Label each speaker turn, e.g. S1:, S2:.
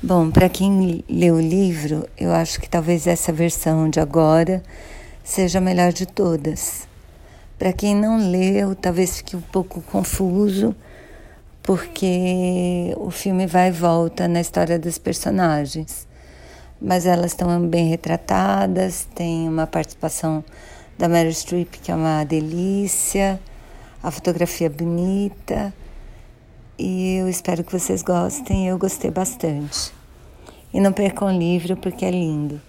S1: Bom, para quem leu o livro, eu acho que talvez essa versão de agora seja a melhor de todas. Para quem não leu, talvez fique um pouco confuso, porque o filme vai e volta na história dos personagens. Mas elas estão bem retratadas, tem uma participação da Meryl Streep, que é uma delícia, a fotografia é bonita. Espero que vocês gostem, eu gostei bastante. E não percam o livro porque é lindo.